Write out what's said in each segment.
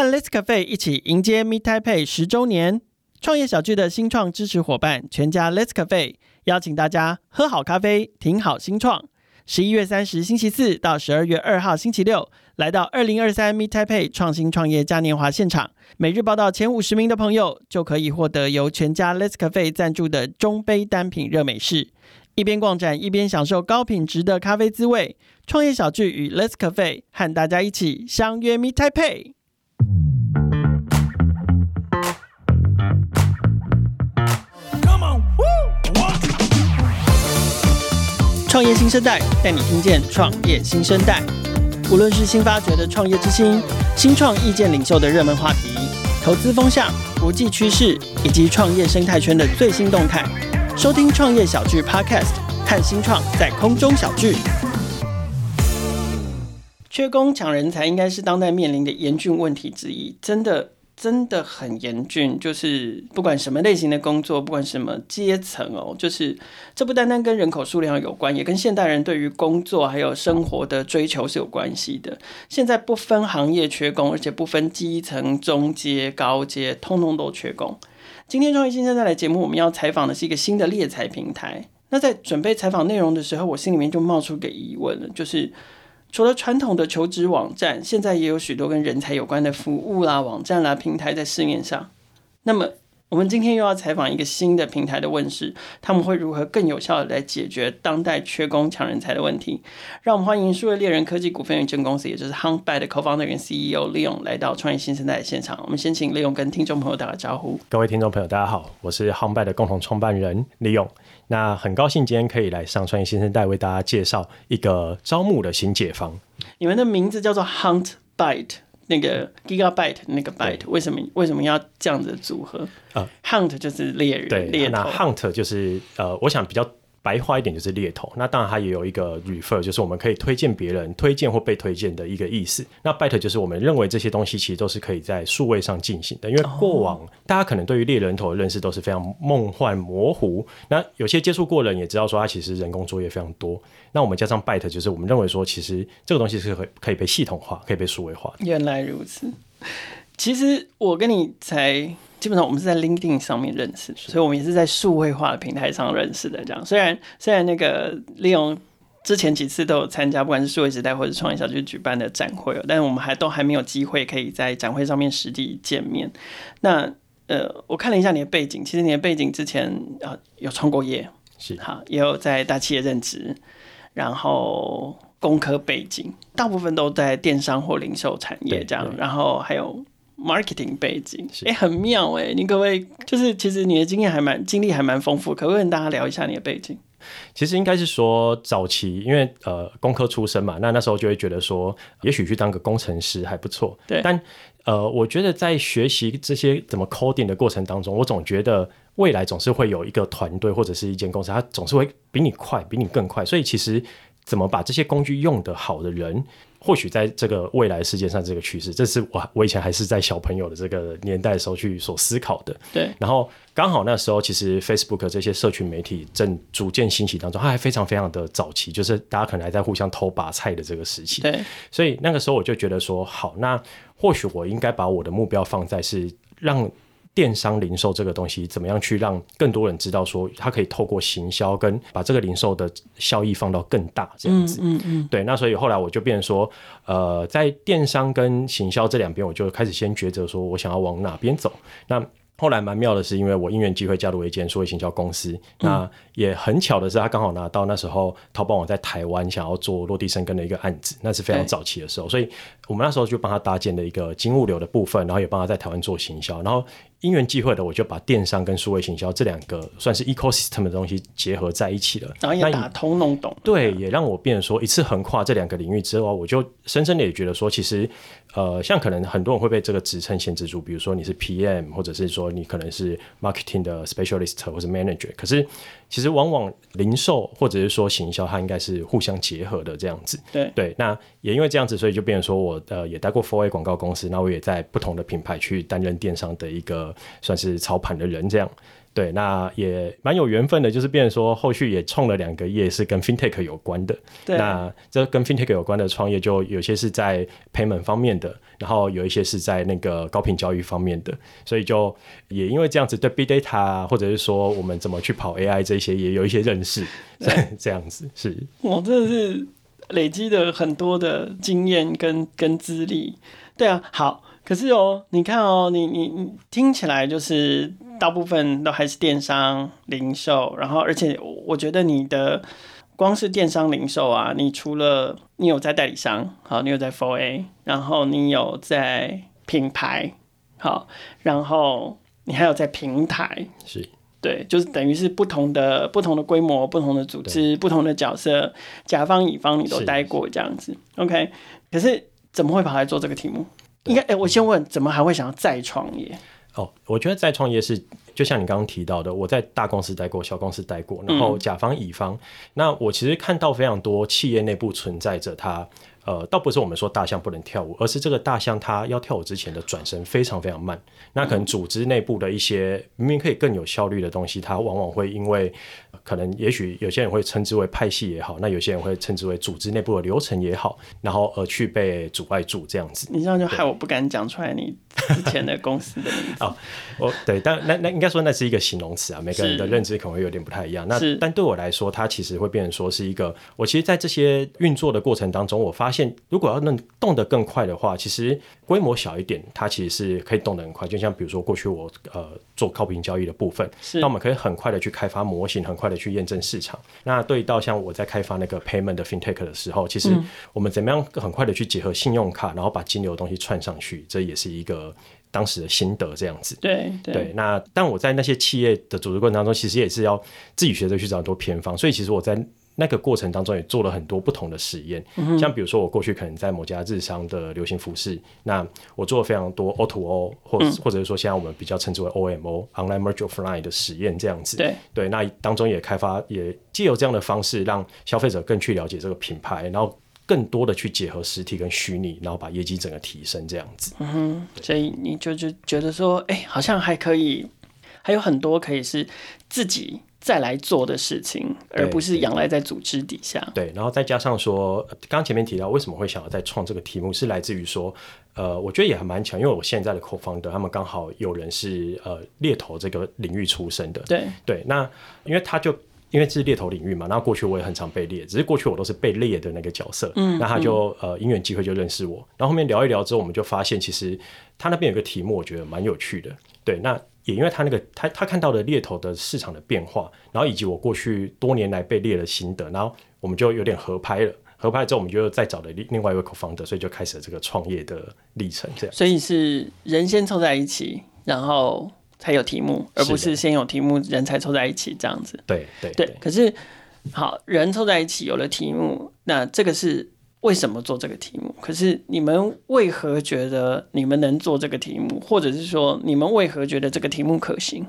和 Let's Cafe 一起迎接 Meet Taipei 十周年。创业小聚的新创支持伙伴全家 Let's Cafe 邀请大家喝好咖啡，挺好新创。十一月三十星期四到十二月二号星期六，来到二零二三 Meet Taipei 创新创业嘉年华现场，每日报道前五十名的朋友就可以获得由全家 Let's Cafe 赞助的中杯单品热美式。一边逛展一边享受高品质的咖啡滋味。创业小聚与 Let's Cafe 和大家一起相约 Meet Taipei。创业新生代带你听见创业新生代，无论是新发掘的创业之星、新创意见领袖的热门话题、投资风向、国际趋势以及创业生态圈的最新动态，收听创业小聚 Podcast，看新创在空中小聚。缺工抢人才应该是当代面临的严峻问题之一，真的。真的很严峻，就是不管什么类型的工作，不管什么阶层哦，就是这不单单跟人口数量有关，也跟现代人对于工作还有生活的追求是有关系的。现在不分行业缺工，而且不分基层、中阶、高阶，通通都缺工。今天创业新声带来节目，我们要采访的是一个新的猎才平台。那在准备采访内容的时候，我心里面就冒出个疑问了，就是。除了传统的求职网站，现在也有许多跟人才有关的服务啦、网站啦、平台在市面上。那么，我们今天又要采访一个新的平台的问世，他们会如何更有效的来解决当代缺工抢人才的问题？让我们欢迎数位猎人科技股份有限公司，也就是 HuntByte 的 Co-founder CEO 利勇来到创业新生代的现场。我们先请利勇跟听众朋友打个招呼。各位听众朋友，大家好，我是 HuntByte 的共同创办人利勇。那很高兴今天可以来上创业新声带，为大家介绍一个招募的新解方。你们的名字叫做 HuntByte，那个 Gigabyte 那个 Byte，为什么为什么要这样子组合？呃，Hunt 就是猎人，对，猎头。那 Hunt 就是呃，我想比较。白话一点就是猎头，那当然它也有一个 refer，就是我们可以推荐别人、推荐或被推荐的一个意思。那 byte 就是我们认为这些东西其实都是可以在数位上进行的，因为过往大家可能对于猎人头的认识都是非常梦幻模糊。那有些接触过的人也知道说它其实人工作业非常多。那我们加上 byte，就是我们认为说其实这个东西是可以可以被系统化、可以被数位化的。原来如此，其实我跟你才。基本上我们是在 LinkedIn 上面认识，所以我们也是在数位化的平台上认识的。这样，虽然虽然那个利用之前几次都有参加，不管是数位时代或者创业小区举办的展会，但是我们还都还没有机会可以在展会上面实地见面。那呃，我看了一下你的背景，其实你的背景之前啊、呃、有创过业，是好，也有在大企业任职，然后工科背景，大部分都在电商或零售产业这样，然后还有。Marketing 背景，哎、欸，很妙哎！你可不可以就是，其实你的经验还蛮经历还蛮丰富，可不可以跟大家聊一下你的背景？其实应该是说早期，因为呃工科出身嘛，那那时候就会觉得说，也许去当个工程师还不错。对，但呃，我觉得在学习这些怎么 coding 的过程当中，我总觉得未来总是会有一个团队或者是一间公司，它总是会比你快，比你更快。所以其实怎么把这些工具用得好的人。或许在这个未来世界上，这个趋势，这是我我以前还是在小朋友的这个年代的时候去所思考的。对，然后刚好那时候，其实 Facebook 这些社群媒体正逐渐兴起当中，它还非常非常的早期，就是大家可能还在互相偷拔菜的这个时期。对，所以那个时候我就觉得说，好，那或许我应该把我的目标放在是让。电商零售这个东西，怎么样去让更多人知道说，它可以透过行销跟把这个零售的效益放到更大这样子。嗯嗯，嗯对。那所以后来我就变成说，呃，在电商跟行销这两边，我就开始先抉择说我想要往哪边走。那后来蛮妙的是，因为我因缘机会加入一间数位行销公司，嗯、那也很巧的是，他刚好拿到那时候淘宝网在台湾想要做落地生根的一个案子，那是非常早期的时候，所以我们那时候就帮他搭建了一个金物流的部分，然后也帮他在台湾做行销，然后。因缘际会的，我就把电商跟数位行销这两个算是 ecosystem 的东西结合在一起了，然后也打通弄懂。对，也让我变成说一次横跨这两个领域之后，我就深深的也觉得说，其实呃，像可能很多人会被这个职称限制住，比如说你是 PM，或者是说你可能是 marketing 的 specialist 或者 manager，可是其实往往零售或者是说行销，它应该是互相结合的这样子。对对，那也因为这样子，所以就变成说我我呃也待过 Four A 广告公司，那我也在不同的品牌去担任电商的一个算是操盘的人这样。对，那也蛮有缘分的，就是变成说后续也创了两个业是跟 FinTech 有关的。对，那这跟 FinTech 有关的创业，就有些是在 Payment 方面的，然后有一些是在那个高频交易方面的，所以就也因为这样子，对 Big Data 或者是说我们怎么去跑 AI 这些，也有一些认识。这这样子是，我真的是累积了很多的经验跟跟资历。对啊，好。可是哦，你看哦，你你你听起来就是大部分都还是电商零售，然后而且我觉得你的光是电商零售啊，你除了你有在代理商，好，你有在 Four A，然后你有在品牌，好，然后你还有在平台，是，对，就是等于是不同的不同的规模、不同的组织、不同的角色，甲方乙方你都待过这样子，OK。可是怎么会跑来做这个题目？应该哎、欸，我先问，怎么还会想要再创业？哦，我觉得再创业是就像你刚刚提到的，我在大公司待过，小公司待过，然后甲方乙方，嗯、那我其实看到非常多企业内部存在着它。呃，倒不是我们说大象不能跳舞，而是这个大象它要跳舞之前的转身非常非常慢。那可能组织内部的一些明明可以更有效率的东西，它往往会因为可能也许有些人会称之为派系也好，那有些人会称之为组织内部的流程也好，然后而去被阻碍住这样子。你这样就害我不敢讲出来你之前的公司的名字。哦，我对，但那那应该说那是一个形容词啊，每个人的认知可能会有点不太一样。那但对我来说，它其实会变成说是一个，我其实在这些运作的过程当中，我发现。如果要能动得更快的话，其实规模小一点，它其实是可以动得很快。就像比如说过去我呃做高频交易的部分，那我们可以很快的去开发模型，很快的去验证市场。那对到像我在开发那个 payment 的 fintech 的时候，其实我们怎么样很快的去结合信用卡，然后把金流的东西串上去，这也是一个当时的心得。这样子，对对，对。那但我在那些企业的组织过程当中，其实也是要自己学着去找很多偏方。所以其实我在。那个过程当中也做了很多不同的实验，嗯，像比如说我过去可能在某家日商的流行服饰，那我做了非常多 O to O 或或者是说现在我们比较称之为 O M O Online Merge Offline 的实验这样子。对对，那当中也开发也借由这样的方式让消费者更去了解这个品牌，然后更多的去结合实体跟虚拟，然后把业绩整个提升这样子。嗯哼，所以你就就觉得说，哎，好像还可以，还有很多可以是自己。再来做的事情，而不是仰赖在组织底下。对，然后再加上说，刚刚前面提到为什么会想要再创这个题目，是来自于说，呃，我觉得也还蛮强，因为我现在的 co-founder 他们刚好有人是呃猎头这个领域出身的。对对，那因为他就因为这是猎头领域嘛，那过去我也很常被猎，只是过去我都是被猎的那个角色。嗯，那他就呃因缘机会就认识我，然后后面聊一聊之后，我们就发现其实他那边有个题目，我觉得蛮有趣的。对，那。也因为他那个他他看到了猎头的市场的变化，然后以及我过去多年来被猎的心得，然后我们就有点合拍了。合拍之后，我们就再找了另另外一位 co-founder，所以就开始了这个创业的历程。这样，所以是人先凑在一起，然后才有题目，而不是先有题目人才凑在一起这样子。对对对。可是好，人凑在一起有了题目，那这个是。为什么做这个题目？可是你们为何觉得你们能做这个题目，或者是说你们为何觉得这个题目可行？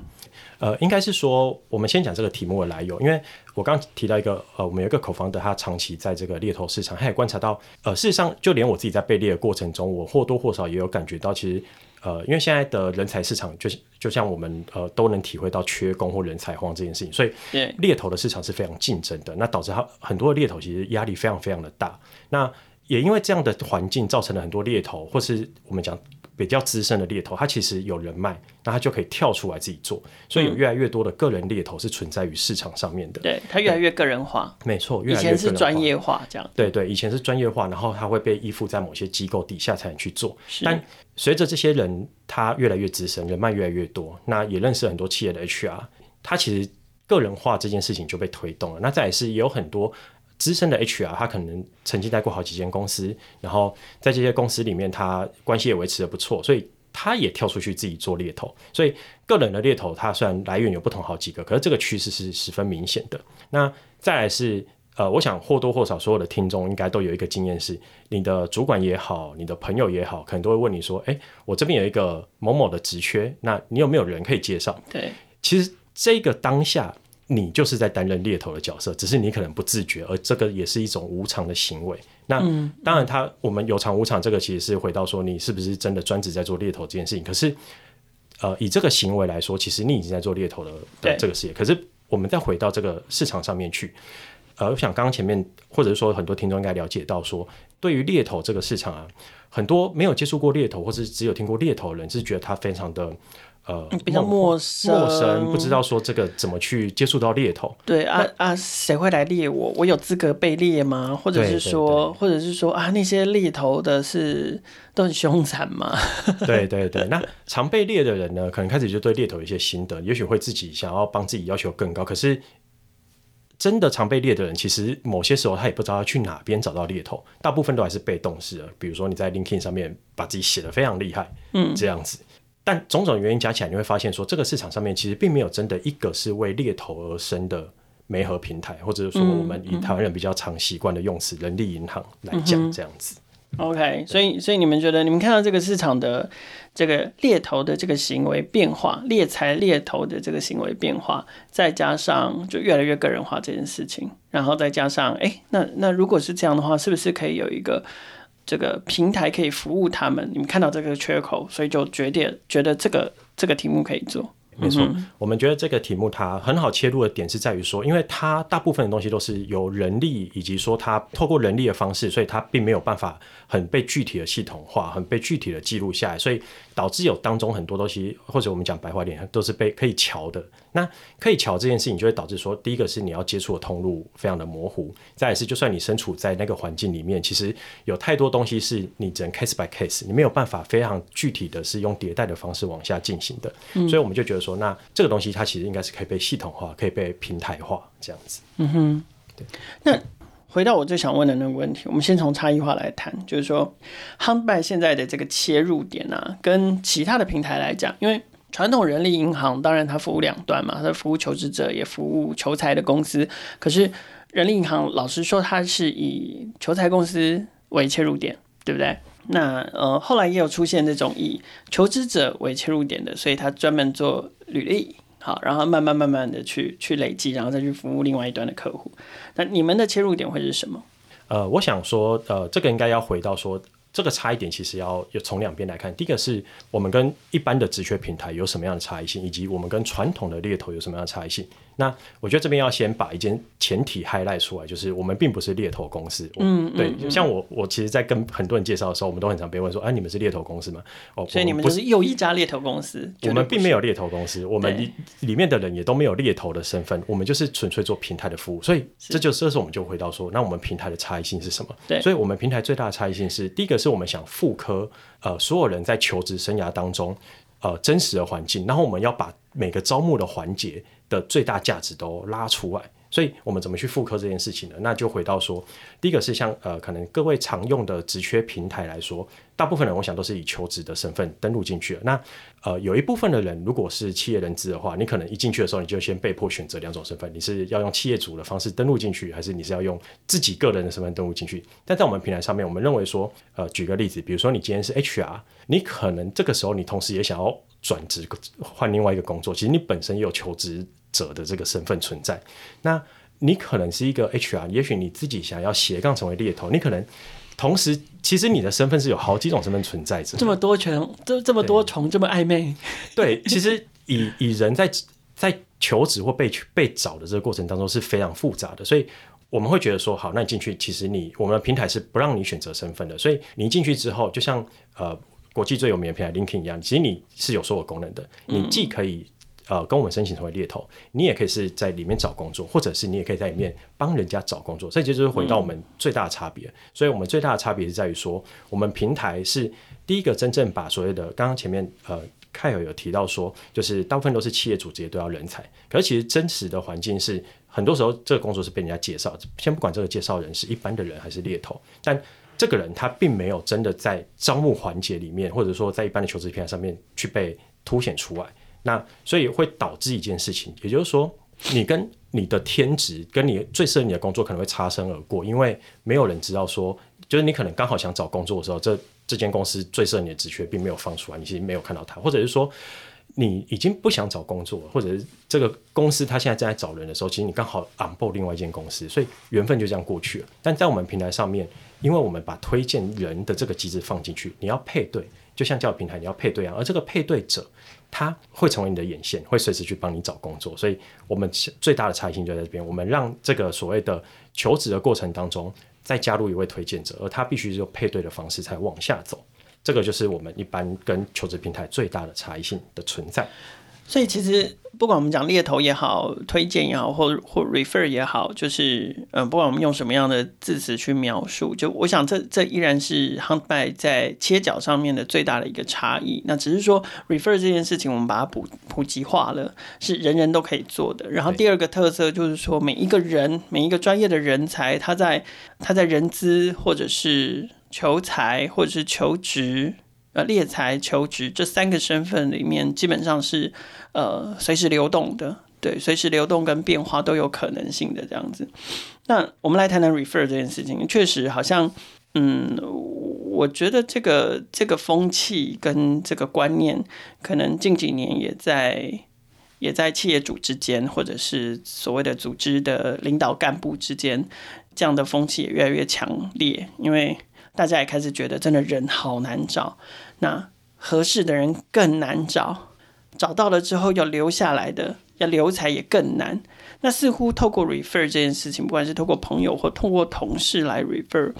呃，应该是说，我们先讲这个题目的来由，因为我刚提到一个，呃，我们有一个口方的他长期在这个猎头市场，他也观察到，呃，事实上，就连我自己在被猎的过程中，我或多或少也有感觉到，其实。呃，因为现在的人才市场就是就像我们呃都能体会到缺工或人才荒这件事情，所以猎头的市场是非常竞争的，那导致他很多的猎头其实压力非常非常的大。那也因为这样的环境，造成了很多猎头或是我们讲。比较资深的猎头，他其实有人脉，那他就可以跳出来自己做，所以有越来越多的个人猎头是存在于市场上面的。对，他越来越个人化，没错。以前是专业化这样。对对，以前是专业化，然后他会被依附在某些机构底下才能去做。但随着这些人他越来越资深，人脉越来越多，那也认识很多企业的 HR，他其实个人化这件事情就被推动了。那再也是也有很多。资深的 HR，他可能曾经待过好几间公司，然后在这些公司里面，他关系也维持的不错，所以他也跳出去自己做猎头。所以个人的猎头，它虽然来源有不同好几个，可是这个趋势是十分明显的。那再来是，呃，我想或多或少所有的听众应该都有一个经验是，你的主管也好，你的朋友也好，可能都会问你说：“哎，我这边有一个某某的职缺，那你有没有人可以介绍？”对，其实这个当下。你就是在担任猎头的角色，只是你可能不自觉，而这个也是一种无偿的行为。那、嗯、当然，他我们有偿无偿，这个其实是回到说你是不是真的专职在做猎头这件事情。可是，呃，以这个行为来说，其实你已经在做猎头的的这个事业。可是，我们再回到这个市场上面去，呃，我想刚刚前面或者是说很多听众应该了解到说，对于猎头这个市场啊，很多没有接触过猎头，或者只有听过猎头的人，是觉得他非常的。呃，比较陌生，陌生，不知道说这个怎么去接触到猎头。对啊啊，谁会来猎我？我有资格被猎吗？或者是说，或者是说啊，那些猎头的是都很凶残吗？对对对，那常被猎的人呢，可能开始就对猎头有一些心得，也许会自己想要帮自己要求更高。可是真的常被猎的人，其实某些时候他也不知道要去哪边找到猎头，大部分都还是被动式的。比如说你在 LinkedIn 上面把自己写的非常厉害，嗯，这样子。但种种原因加起来，你会发现说，这个市场上面其实并没有真的一个是为猎头而生的媒合平台，或者是说我们以台湾人比较常习惯的用词“人力银行”来讲这样子。OK，所以所以你们觉得，你们看到这个市场的这个猎头的这个行为变化，猎财猎头的这个行为变化，再加上就越来越个人化这件事情，然后再加上，哎、欸，那那如果是这样的话，是不是可以有一个？这个平台可以服务他们，你们看到这个缺口，所以就决定觉得这个这个题目可以做。没错，嗯、我们觉得这个题目它很好切入的点是在于说，因为它大部分的东西都是由人力以及说它透过人力的方式，所以它并没有办法很被具体的系统化，很被具体的记录下来，所以导致有当中很多东西，或者我们讲白话点，都是被可以瞧的。那可以瞧这件事情，就会导致说，第一个是你要接触的通路非常的模糊，再来是就算你身处在那个环境里面，其实有太多东西是你只能 case by case，你没有办法非常具体的是用迭代的方式往下进行的。所以我们就觉得说，那这个东西它其实应该是可以被系统化，可以被平台化这样子。嗯哼，对。那回到我最想问的那个问题，我们先从差异化来谈，就是说 h u n t b y 现在的这个切入点啊，跟其他的平台来讲，因为。传统人力银行当然它服务两端嘛，它服务求职者也服务求财的公司。可是人力银行老实说，它是以求财公司为切入点，对不对？那呃后来也有出现这种以求职者为切入点的，所以它专门做履历，好，然后慢慢慢慢的去去累积，然后再去服务另外一端的客户。那你们的切入点会是什么？呃，我想说，呃，这个应该要回到说。这个差异点其实要要从两边来看，第一个是我们跟一般的职缺平台有什么样的差异性，以及我们跟传统的猎头有什么样的差异性。那我觉得这边要先把一件前提 highlight 出来，就是我们并不是猎头公司。嗯，对，嗯、像我，我其实，在跟很多人介绍的时候，我们都很常被问说：“哎、啊，你们是猎头公司吗？”哦，所以你们不是又一家猎头公司。我们并没有猎头公司，我们里里面的人也都没有猎头的身份，我们就是纯粹做平台的服务。所以这就这时候我们就回到说，那我们平台的差异性是什么？对，所以我们平台最大的差异性是，第一个是我们想复刻呃所有人在求职生涯当中呃真实的环境，然后我们要把每个招募的环节。的最大价值都拉出来，所以我们怎么去复刻这件事情呢？那就回到说，第一个是像呃，可能各位常用的职缺平台来说，大部分人我想都是以求职的身份登录进去。那呃，有一部分的人如果是企业人资的话，你可能一进去的时候，你就先被迫选择两种身份：你是要用企业主的方式登录进去，还是你是要用自己个人的身份登录进去？但在我们平台上面，我们认为说，呃，举个例子，比如说你今天是 HR，你可能这个时候你同时也想要转职换另外一个工作，其实你本身也有求职。者的这个身份存在，那你可能是一个 HR，也许你自己想要斜杠成为猎头，你可能同时其实你的身份是有好几种身份存在着，这么多重，这这么多重，这么暧昧。对，其实以以人在在求职或被被找的这个过程当中是非常复杂的，所以我们会觉得说，好，那你进去，其实你我们的平台是不让你选择身份的，所以你进去之后，就像呃国际最有名的平台 LinkedIn 一样，其实你是有所有功能的，你既可以。呃，跟我们申请成为猎头，你也可以是在里面找工作，或者是你也可以在里面帮人家找工作。这就是回到我们最大的差别。所以，我们最大的差别是在于说，我们平台是第一个真正把所谓的刚刚前面呃凯尔有提到说，就是大部分都是企业主直接都要人才。可是，其实真实的环境是，很多时候这个工作是被人家介绍。先不管这个介绍人是一般的人还是猎头，但这个人他并没有真的在招募环节里面，或者说在一般的求职平台上面去被凸显出来。那所以会导致一件事情，也就是说，你跟你的天职，跟你最适合你的工作可能会擦身而过，因为没有人知道说，就是你可能刚好想找工作的时候，这这间公司最适合你的职缺并没有放出来，你其实没有看到它，或者是说，你已经不想找工作，或者是这个公司他现在正在找人的时候，其实你刚好 onboard 另外一间公司，所以缘分就这样过去了。但在我们平台上面，因为我们把推荐人的这个机制放进去，你要配对，就像教育平台你要配对啊，而这个配对者他会成为你的眼线，会随时去帮你找工作。所以我们最大的差异性就在这边，我们让这个所谓的求职的过程当中，再加入一位推荐者，而他必须是用配对的方式才往下走。这个就是我们一般跟求职平台最大的差异性的存在。所以其实不管我们讲猎头也好，推荐也好，或或 refer 也好，就是嗯，不管我们用什么样的字词去描述，就我想这这依然是 Huntby 在切角上面的最大的一个差异。那只是说 refer 这件事情，我们把它普普及化了，是人人都可以做的。然后第二个特色就是说，每一个人每一个专业的人才，他在他在人资或者是求才或者是求职，呃，猎才求职这三个身份里面，基本上是呃随时流动的，对，随时流动跟变化都有可能性的这样子。那我们来谈谈 refer 这件事情，确实好像，嗯，我觉得这个这个风气跟这个观念，可能近几年也在也在企业主之间，或者是所谓的组织的领导干部之间，这样的风气也越来越强烈，因为。大家也开始觉得，真的人好难找，那合适的人更难找，找到了之后要留下来的，要留才也更难。那似乎透过 refer 这件事情，不管是透过朋友或透过同事来 refer，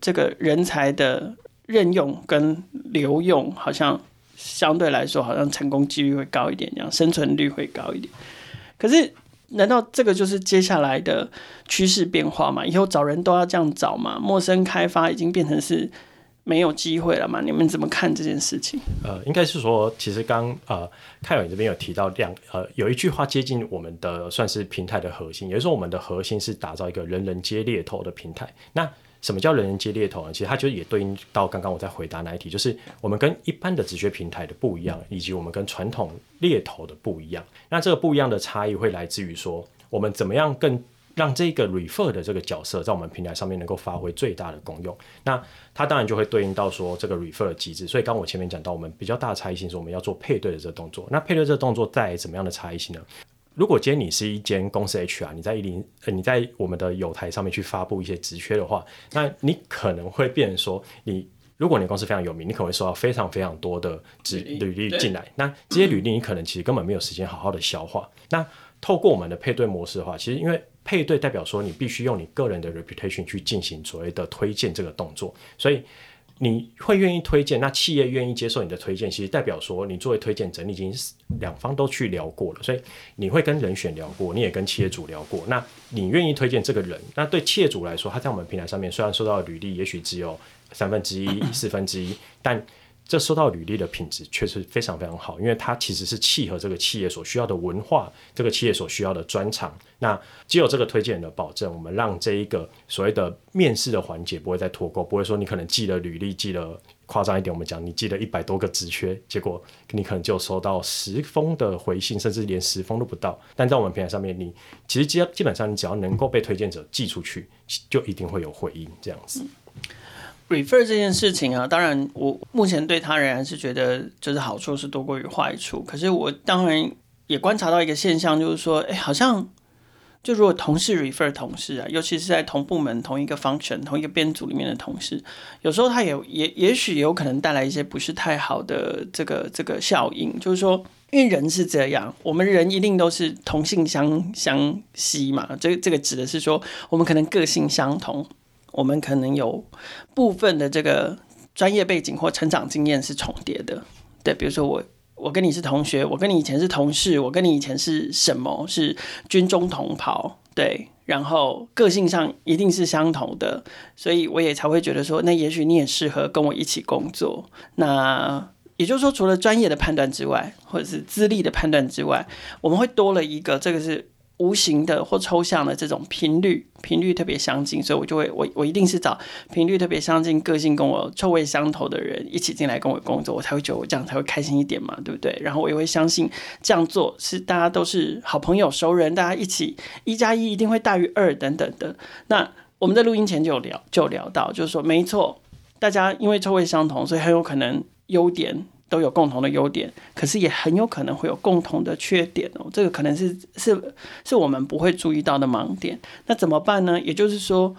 这个人才的任用跟留用，好像相对来说，好像成功几率会高一点，这样生存率会高一点。可是。难道这个就是接下来的趋势变化吗？以后找人都要这样找吗？陌生开发已经变成是没有机会了吗？你们怎么看这件事情？呃，应该是说，其实刚呃，凯文这边有提到两呃，有一句话接近我们的算是平台的核心，也就是说，我们的核心是打造一个人人皆猎头的平台。那什么叫人人皆猎头呢？其实它就也对应到刚刚我在回答那一题，就是我们跟一般的直觉平台的不一样，以及我们跟传统猎头的不一样。那这个不一样的差异会来自于说，我们怎么样更让这个 refer 的这个角色在我们平台上面能够发挥最大的功用。那它当然就会对应到说这个 refer 的机制。所以刚我前面讲到，我们比较大的差异性是我们要做配对的这个动作。那配对这个动作带来怎么样的差异性呢？如果今天你是一间公司 HR，你在一零呃你在我们的友台上面去发布一些职缺的话，那你可能会变成说，你如果你公司非常有名，你可能会收到非常非常多的职履历进来，那这些履历你可能其实根本没有时间好好的消化。那透过我们的配对模式的话，其实因为配对代表说你必须用你个人的 reputation 去进行所谓的推荐这个动作，所以。你会愿意推荐，那企业愿意接受你的推荐，其实代表说你作为推荐者，你已经两方都去聊过了，所以你会跟人选聊过，你也跟企业主聊过，那你愿意推荐这个人，那对企业主来说，他在我们平台上面虽然收到履历也许只有三分之一、四分之一，但这收到履历的品质确实非常非常好，因为它其实是契合这个企业所需要的文化，这个企业所需要的专长。那只有这个推荐的保证，我们让这一个所谓的面试的环节不会再脱钩，不会说你可能寄了履历，寄了夸张一点，我们讲你寄了一百多个职缺，结果你可能就收到十封的回信，甚至连十封都不到。但在我们平台上面，你其实基基本上你只要能够被推荐者寄出去，就一定会有回应这样子。Refer 这件事情啊，当然我目前对他仍然是觉得就是好处是多过于坏处。可是我当然也观察到一个现象，就是说，哎，好像就如果同事 refer 同事啊，尤其是在同部门、同一个 function、同一个编组里面的同事，有时候他也也也许有可能带来一些不是太好的这个这个效应。就是说，因为人是这样，我们人一定都是同性相相吸嘛。这这个指的是说，我们可能个性相同。我们可能有部分的这个专业背景或成长经验是重叠的，对，比如说我我跟你是同学，我跟你以前是同事，我跟你以前是什么？是军中同袍，对，然后个性上一定是相同的，所以我也才会觉得说，那也许你也适合跟我一起工作。那也就是说，除了专业的判断之外，或者是资历的判断之外，我们会多了一个，这个是。无形的或抽象的这种频率，频率特别相近，所以我就会我我一定是找频率特别相近、个性跟我臭味相投的人一起进来跟我工作，我才会觉得我这样才会开心一点嘛，对不对？然后我也会相信这样做是大家都是好朋友、熟人，大家一起一加一一定会大于二等等的。那我们在录音前就有聊就聊到，就是说没错，大家因为臭味相同，所以很有可能优点。都有共同的优点，可是也很有可能会有共同的缺点哦。这个可能是是是我们不会注意到的盲点。那怎么办呢？也就是说。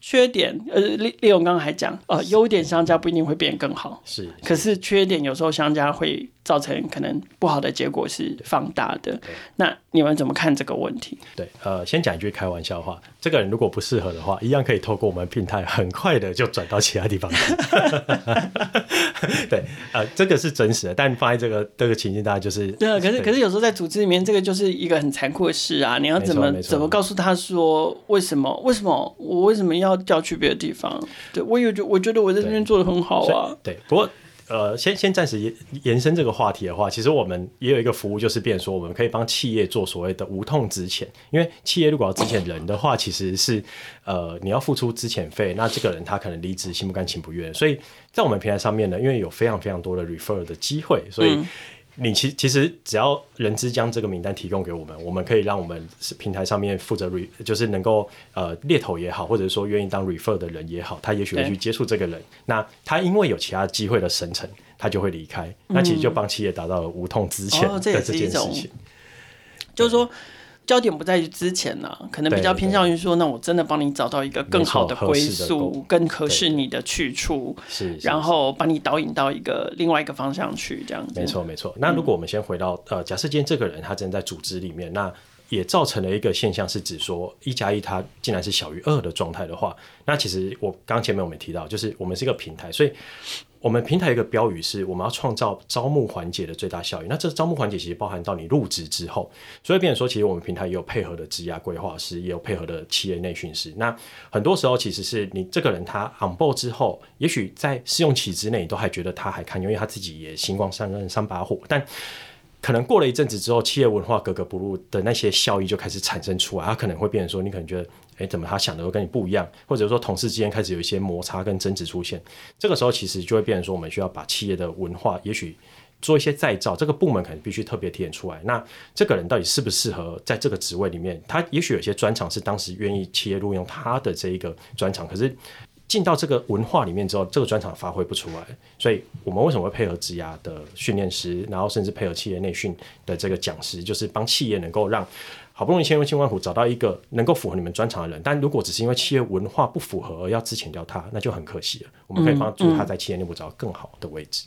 缺点，呃，利利用刚刚还讲，呃，优点相加不一定会变更好，是，是，可是缺点有时候相加会造成可能不好的结果是放大的。那你们怎么看这个问题？对，呃，先讲一句开玩笑话，这个人如果不适合的话，一样可以透过我们平台很快的就转到其他地方去。对，呃，这个是真实的，但放在这个这个情境，大家就是对啊。可是可是有时候在组织里面，这个就是一个很残酷的事啊。你要怎么怎么告诉他说，为什么为什么我为什么要调去别的地方？对，我有觉我觉得我在这边做的很好啊。对，对，不过。呃，先先暂时延延伸这个话题的话，其实我们也有一个服务，就是变说我们可以帮企业做所谓的无痛资遣。因为企业如果要资遣人的话，其实是呃你要付出资遣费，那这个人他可能离职心不甘情不愿。所以在我们平台上面呢，因为有非常非常多的 refer 的机会，所以。嗯你其其实只要人资将这个名单提供给我们，我们可以让我们平台上面负责 re 就是能够呃猎头也好，或者说愿意当 refer 的人也好，他也许会去接触这个人。那他因为有其他机会的生成，他就会离开。嗯、那其实就帮企业达到了无痛资遣的这件事情。哦、就是说。焦点不在于之前呢，可能比较偏向于说，那我真的帮你找到一个更好的归宿，更合适你的去处，是，然后把你导引到一个另外一个方向去，这样子。没错，没错。那如果我们先回到、嗯、呃，假设今天这个人他正在组织里面，那也造成了一个现象，是指说一加一它竟然是小于二的状态的话，那其实我刚前面我们提到，就是我们是一个平台，所以。我们平台一个标语是，我们要创造招募环节的最大效益。那这招募环节其实包含到你入职之后，所以变成说，其实我们平台也有配合的职涯规划师，也有配合的企业内训师。那很多时候，其实是你这个人他 on board 之后，也许在试用期之内，你都还觉得他还堪用，因为他自己也星光三三把火，但。可能过了一阵子之后，企业文化格格不入的那些效益就开始产生出来，它可能会变成说，你可能觉得，哎，怎么他想的都跟你不一样，或者说同事之间开始有一些摩擦跟争执出现，这个时候其实就会变成说，我们需要把企业的文化，也许做一些再造，这个部门可能必须特别体现出来。那这个人到底适不适合在这个职位里面？他也许有些专长是当时愿意企业录用他的这一个专长，可是。进到这个文化里面之后，这个专长发挥不出来，所以我们为什么会配合职涯的训练师，然后甚至配合企业内训的这个讲师，就是帮企业能够让好不容易千辛万苦找到一个能够符合你们专长的人，但如果只是因为企业文化不符合而要资遣掉他，那就很可惜了。我们可以帮助他在企业内部找到更好的位置。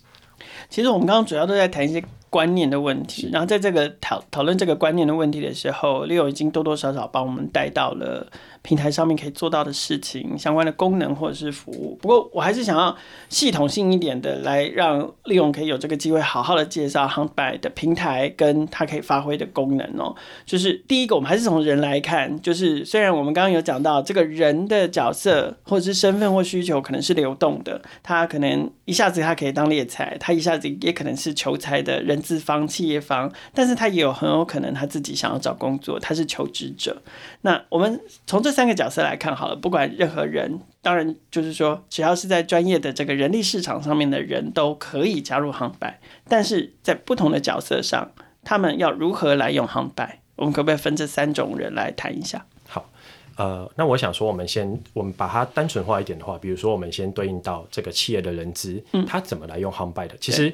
其实我们刚刚主要都在谈一些观念的问题，然后在这个讨讨论这个观念的问题的时候，Leo 已经多多少少帮我们带到了。平台上面可以做到的事情，相关的功能或者是服务。不过，我还是想要系统性一点的来让利用可以有这个机会好好的介绍 HuntBy 的平台跟它可以发挥的功能哦。就是第一个，我们还是从人来看，就是虽然我们刚刚有讲到这个人的角色或者是身份或需求可能是流动的，他可能一下子他可以当猎才，他一下子也可能是求财的人资方、企业方，但是他也有很有可能他自己想要找工作，他是求职者。那我们从这三个角色来看好了，不管任何人，当然就是说，只要是在专业的这个人力市场上面的人都可以加入 HuntBy，但是在不同的角色上，他们要如何来用 HuntBy？我们可不可以分这三种人来谈一下？好，呃，那我想说，我们先我们把它单纯化一点的话，比如说我们先对应到这个企业的人资，嗯，他怎么来用 HuntBy 的？其实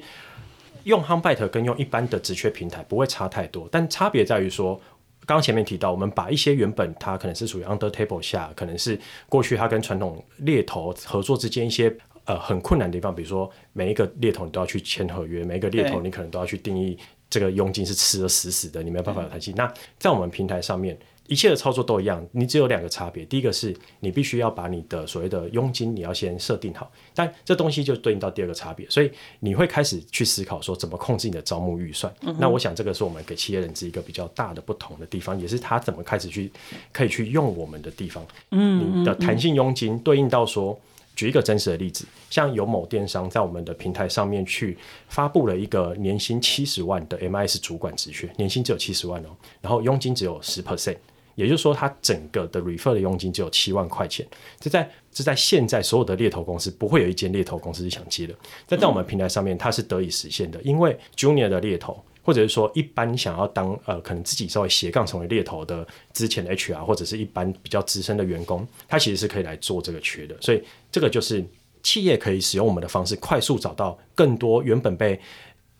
用 HuntBy 跟用一般的职缺平台不会差太多，但差别在于说。刚刚前面提到，我们把一些原本它可能是属于 under table 下，可能是过去它跟传统猎头合作之间一些呃很困难的地方，比如说每一个猎头你都要去签合约，每一个猎头你可能都要去定义这个佣金是吃的死死的，你没有办法有弹性。那在我们平台上面。一切的操作都一样，你只有两个差别。第一个是你必须要把你的所谓的佣金你要先设定好，但这东西就对应到第二个差别，所以你会开始去思考说怎么控制你的招募预算。嗯、那我想这个是我们给企业人资一个比较大的不同的地方，也是他怎么开始去可以去用我们的地方。嗯，你的弹性佣金对应到说，举一个真实的例子，像有某电商在我们的平台上面去发布了一个年薪七十万的 MIS 主管职缺，年薪只有七十万哦，然后佣金只有十 percent。也就是说，它整个的 refer 的佣金只有七万块钱，这在这在现在所有的猎头公司不会有一间猎头公司是想接的。但在我们平台上面，它是得以实现的，因为 junior 的猎头，或者是说一般想要当呃可能自己稍微斜杠成为猎头的之前的 HR，或者是一般比较资深的员工，他其实是可以来做这个缺的。所以这个就是企业可以使用我们的方式，快速找到更多原本被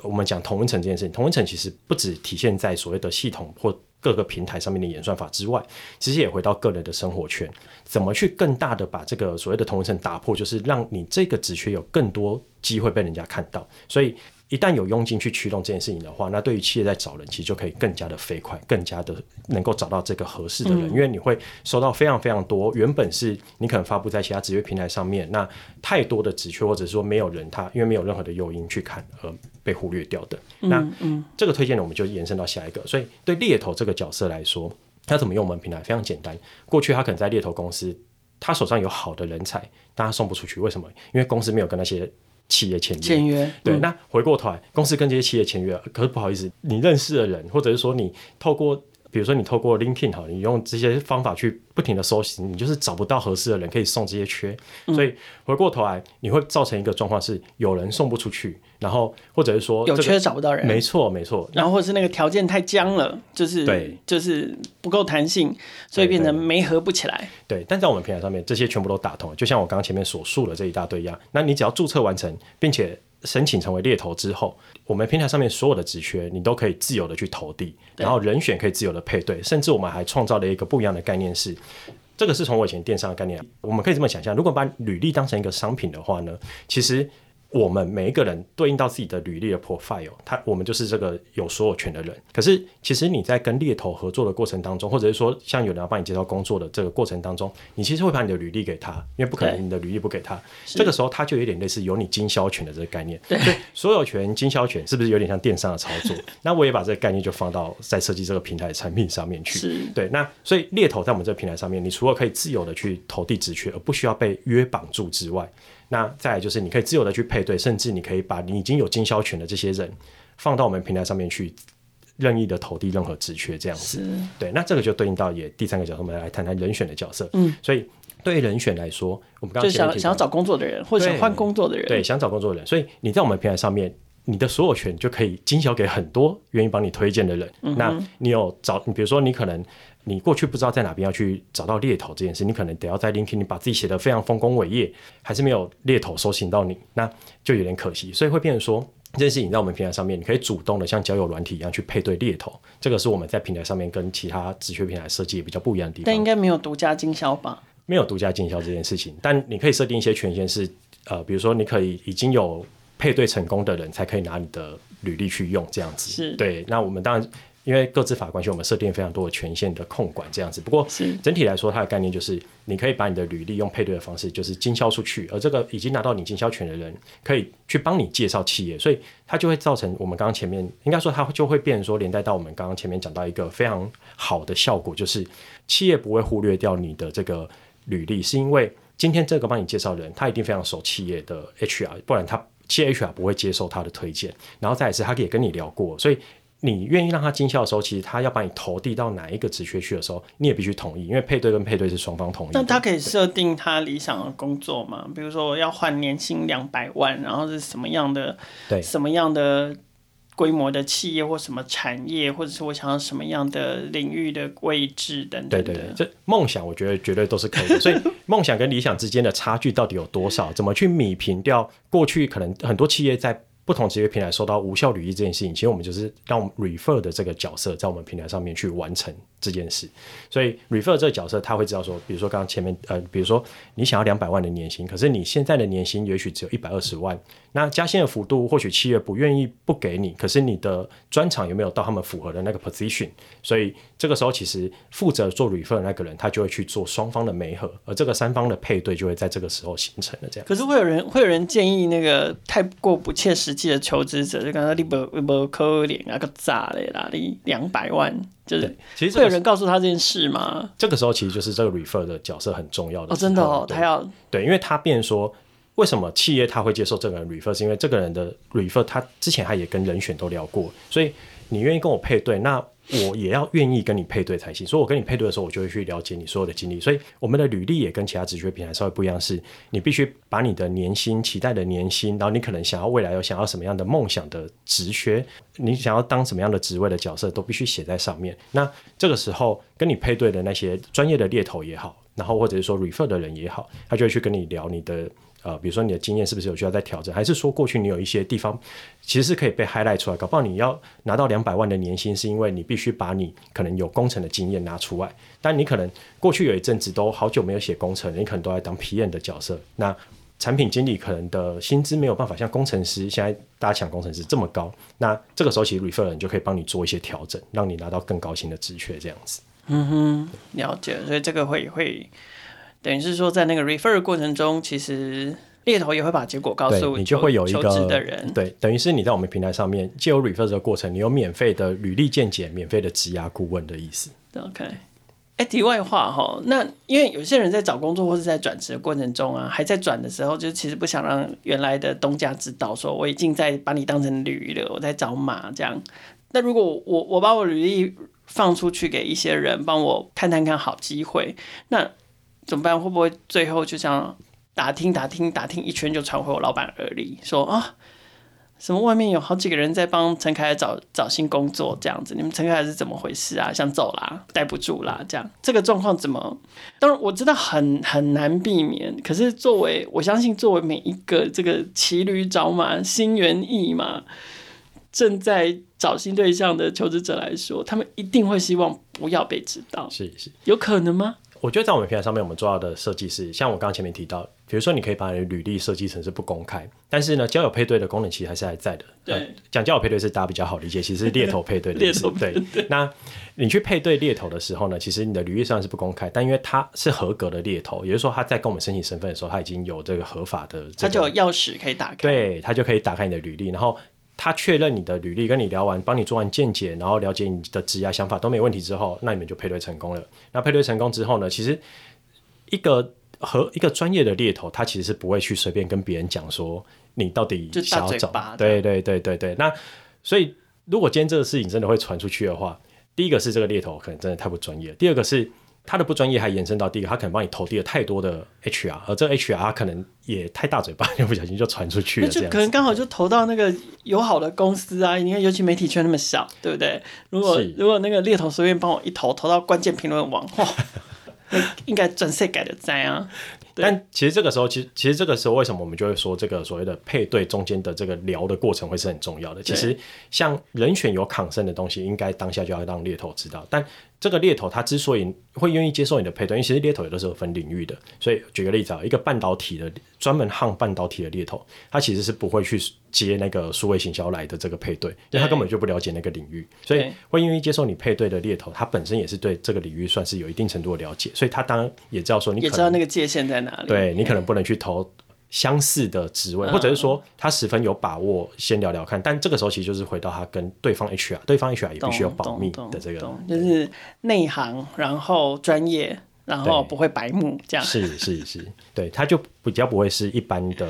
我们讲同温层这件事情。同温层其实不只体现在所谓的系统或各个平台上面的演算法之外，其实也回到个人的生活圈，怎么去更大的把这个所谓的同温层打破，就是让你这个职缺有更多机会被人家看到。所以。一旦有佣金去驱动这件事情的话，那对于企业在找人，其实就可以更加的飞快，更加的能够找到这个合适的人，嗯、因为你会收到非常非常多原本是你可能发布在其他职业平台上面，那太多的职缺或者说没有人他因为没有任何的诱因去看而被忽略掉的。嗯、那嗯，这个推荐呢，我们就延伸到下一个。所以对猎头这个角色来说，他怎么用我们平台非常简单。过去他可能在猎头公司，他手上有好的人才，但他送不出去，为什么？因为公司没有跟那些。企业签约，签约对，嗯、那回过头来，公司跟这些企业签约，可是不好意思，你认识的人，或者是说你透过，比如说你透过 LinkedIn 哈，你用这些方法去不停的搜寻，你就是找不到合适的人可以送这些缺，嗯、所以回过头来，你会造成一个状况是，有人送不出去。然后，或者是说、这个、有缺找不到人，没错没错。然后，或者是那个条件太僵了，就是对，就是不够弹性，所以变成没合不起来。对，但在我们平台上面，这些全部都打通了，就像我刚刚前面所述的这一大堆一样。那你只要注册完成，并且申请成为猎头之后，我们平台上面所有的职缺，你都可以自由的去投递，然后人选可以自由的配对，甚至我们还创造了一个不一样的概念是，这个是从我以前电商的概念，我们可以这么想象，如果把履历当成一个商品的话呢，其实。我们每一个人对应到自己的履历的 profile，他我们就是这个有所有权的人。可是，其实你在跟猎头合作的过程当中，或者是说像有人要帮你介绍工作的这个过程当中，你其实会把你的履历给他，因为不可能你的履历不给他。这个时候，他就有点类似有你经销权的这个概念。对，所有权、经销权是不是有点像电商的操作？那我也把这个概念就放到在设计这个平台的产品上面去。是对，那所以猎头在我们这个平台上面，你除了可以自由的去投递职缺，而不需要被约绑住之外。那再来就是，你可以自由的去配对，甚至你可以把你已经有经销权的这些人放到我们平台上面去，任意的投递任何职缺这样子。是对，那这个就对应到也第三个角色，我们来谈谈人选的角色。嗯，所以对于人选来说，我们刚刚就想想要找工作的人，或者想换工作的人，对，想找工作的人，所以你在我们平台上面，你的所有权就可以经销给很多愿意帮你推荐的人。嗯、那你有找，你比如说你可能。你过去不知道在哪边要去找到猎头这件事，你可能得要在 LinkedIn 你把自己写得非常丰功伟业，还是没有猎头收寻到你，那就有点可惜。所以会变成说，这件事情在我们平台上面，你可以主动的像交友软体一样去配对猎头，这个是我们在平台上面跟其他直缺平台设计也比较不一样的地方。但应该没有独家经销吧？没有独家经销这件事情，但你可以设定一些权限是，是呃，比如说你可以已经有配对成功的人才可以拿你的履历去用，这样子。是对。那我们当然。因为各自法关系，我们设定非常多的权限的控管这样子。不过整体来说，它的概念就是，你可以把你的履历用配对的方式，就是经销出去，而这个已经拿到你经销权的人，可以去帮你介绍企业，所以它就会造成我们刚刚前面应该说，它就会变成说，连带到我们刚刚前面讲到一个非常好的效果，就是企业不会忽略掉你的这个履历，是因为今天这个帮你介绍的人，他一定非常熟企业的 HR，不然他企业 HR 不会接受他的推荐。然后再来是，他可以跟你聊过，所以。你愿意让他经销的时候，其实他要把你投递到哪一个职缺去的时候，你也必须同意，因为配对跟配对是双方同意。那他可以设定他理想的工作吗？比如说我要换年薪两百万，然后是什么样的？对，什么样的规模的企业或什么产业，或者是我想要什么样的领域的位置等等。对对对，这梦想我觉得绝对都是可以的。所以梦想跟理想之间的差距到底有多少？怎么去米平掉过去可能很多企业在。不同职业平台收到无效履历这件事情，其实我们就是让 refer 的这个角色在我们平台上面去完成这件事。所以 refer 这个角色他会知道说，比如说刚刚前面呃，比如说你想要两百万的年薪，可是你现在的年薪也许只有一百二十万，那加薪的幅度或许企业不愿意不给你，可是你的专长有没有到他们符合的那个 position？所以这个时候其实负责做 refer 的那个人他就会去做双方的媒合，而这个三方的配对就会在这个时候形成了这样。可是会有人会有人建议那个太过不切实际。的求职者就刚刚你不不可怜啊个咋嘞啦，你两百万就是，其实会有人告诉他这件事吗？这个时候其实就是这个 refer 的角色很重要的哦，真的哦，他要对，因为他变说为什么企业他会接受这个人 refer，是因为这个人的 refer 他之前他也跟人选都聊过，所以你愿意跟我配对那。我也要愿意跟你配对才行，所以我跟你配对的时候，我就会去了解你所有的经历。所以我们的履历也跟其他职缺平台稍微不一样，是你必须把你的年薪、期待的年薪，然后你可能想要未来有想要什么样的梦想的职缺，你想要当什么样的职位的角色，都必须写在上面。那这个时候跟你配对的那些专业的猎头也好，然后或者是说 refer 的人也好，他就会去跟你聊你的呃，比如说你的经验是不是有需要再调整，还是说过去你有一些地方其实是可以被 highlight 出来？搞不好你要拿到两百万的年薪，是因为你必须把你可能有工程的经验拿出来，但你可能过去有一阵子都好久没有写工程，你可能都在当 PM 的角色，那产品经理可能的薪资没有办法像工程师现在大家抢工程师这么高，那这个时候其实 refer 人就可以帮你做一些调整，让你拿到更高薪的职缺这样子。嗯哼，了解，所以这个会会。等于是说，在那个 refer 过程中，其实猎头也会把结果告诉你，就会有一个求职的人。对，等于是你在我们平台上面借由 refer 这个过程，你有免费的履历见解、免费的职涯顾问的意思。OK，哎，题外话哈，那因为有些人在找工作或是在转职的过程中啊，还在转的时候，就其实不想让原来的东家知道，说我已经在把你当成驴了，我在找马这样。那如果我我把我履历放出去给一些人帮我探探看好机会，那怎么办？会不会最后就这样打听打听打听一圈就传回我老板耳里，说啊，什么外面有好几个人在帮陈凯找找新工作这样子？你们陈凯是怎么回事啊？想走啦，待不住啦，这样这个状况怎么？当然我知道很很难避免，可是作为我相信作为每一个这个骑驴找马、心猿意马正在找新对象的求职者来说，他们一定会希望不要被知道。是是，有可能吗？我觉得在我们平台上面，我们做到的设计是，像我刚刚前面提到，比如说你可以把你的履历设计成是不公开，但是呢，交友配对的功能其实还是还在的。对，讲、呃、交友配对是大家比较好理解，其实是猎头配对的意思。猎头配对。对，那你去配对猎头的时候呢，其实你的履历上是不公开，但因为他是合格的猎头，也就是说他在跟我们申请身份的时候，他已经有这个合法的、这个，他就有钥匙可以打开，对，他就可以打开你的履历，然后。他确认你的履历，跟你聊完，帮你做完见解，然后了解你的职业想法都没问题之后，那你们就配对成功了。那配对成功之后呢，其实一个和一个专业的猎头，他其实是不会去随便跟别人讲说你到底想要找。对对对对对。那所以如果今天这个事情真的会传出去的话，第一个是这个猎头可能真的太不专业，第二个是。他的不专业还延伸到第一个，他可能帮你投递了太多的 HR，而这个 HR 可能也太大嘴巴，就 不小心就传出去了。那就可能刚好就投到那个友好的公司啊！你看，尤其媒体圈那么小，对不对？如果如果那个猎头随便帮我一投，投到关键评论网，哇，应该转世改的灾啊！但其实这个时候，其实其实这个时候，为什么我们就会说这个所谓的配对中间的这个聊的过程会是很重要的？其实像人选有抗生的东西，应该当下就要让猎头知道，但。这个猎头他之所以会愿意接受你的配对，因为其实猎头有的时候分领域的，所以举个例子啊，一个半导体的专门夯半导体的猎头，他其实是不会去接那个数位行销来的这个配对，因为他根本就不了解那个领域，所以会愿意接受你配对的猎头，他本身也是对这个领域算是有一定程度的了解，所以他当然也知道说你也知道那个界限在哪里，对你可能不能去投。相似的职位，或者是说他十分有把握，先聊聊看。但这个时候其实就是回到他跟对方 HR，对方 HR 也必须要保密的这个，就是内行，然后专业，然后不会白目这样。是是是，对，他就比较不会是一般的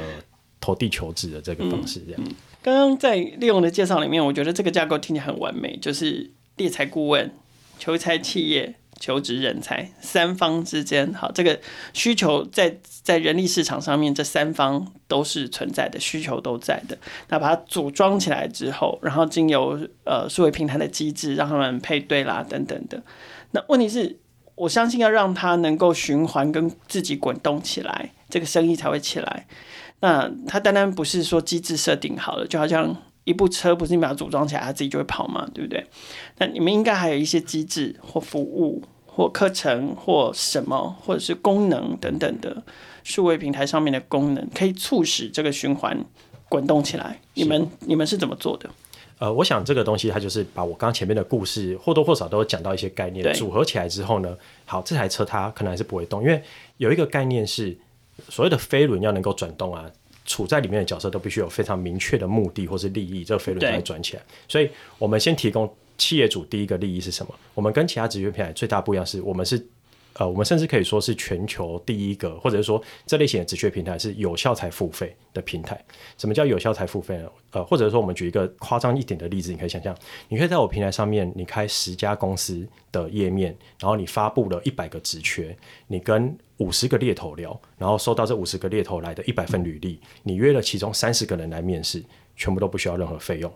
投递求职的这个方式这样。刚、嗯、刚、嗯、在利用的介绍里面，我觉得这个架构听起来很完美，就是猎才顾问、求才企业。求职人才三方之间，好，这个需求在在人力市场上面，这三方都是存在的，需求都在的。那把它组装起来之后，然后经由呃数位平台的机制，让他们配对啦等等的。那问题是，我相信要让它能够循环跟自己滚动起来，这个生意才会起来。那它单单不是说机制设定好了，就好像。一部车不是你把它组装起来，它自己就会跑嘛，对不对？那你们应该还有一些机制或服务或课程或什么，或者是功能等等的数位平台上面的功能，可以促使这个循环滚动起来。你们你们是怎么做的？呃，我想这个东西它就是把我刚刚前面的故事或多或少都有讲到一些概念，组合起来之后呢，好，这台车它可能还是不会动，因为有一个概念是所谓的飞轮要能够转动啊。处在里面的角色都必须有非常明确的目的或是利益，这个飞轮才会转起来。所以，我们先提供企业主第一个利益是什么？我们跟其他职业平台最大不一样是我们是。呃，我们甚至可以说是全球第一个，或者是说这类型的职缺平台是有效才付费的平台。什么叫有效才付费呢？呃，或者说我们举一个夸张一点的例子，你可以想象，你可以在我平台上面，你开十家公司的页面，然后你发布了一百个职缺，你跟五十个猎头聊，然后收到这五十个猎头来的一百份履历，你约了其中三十个人来面试。全部都不需要任何费用，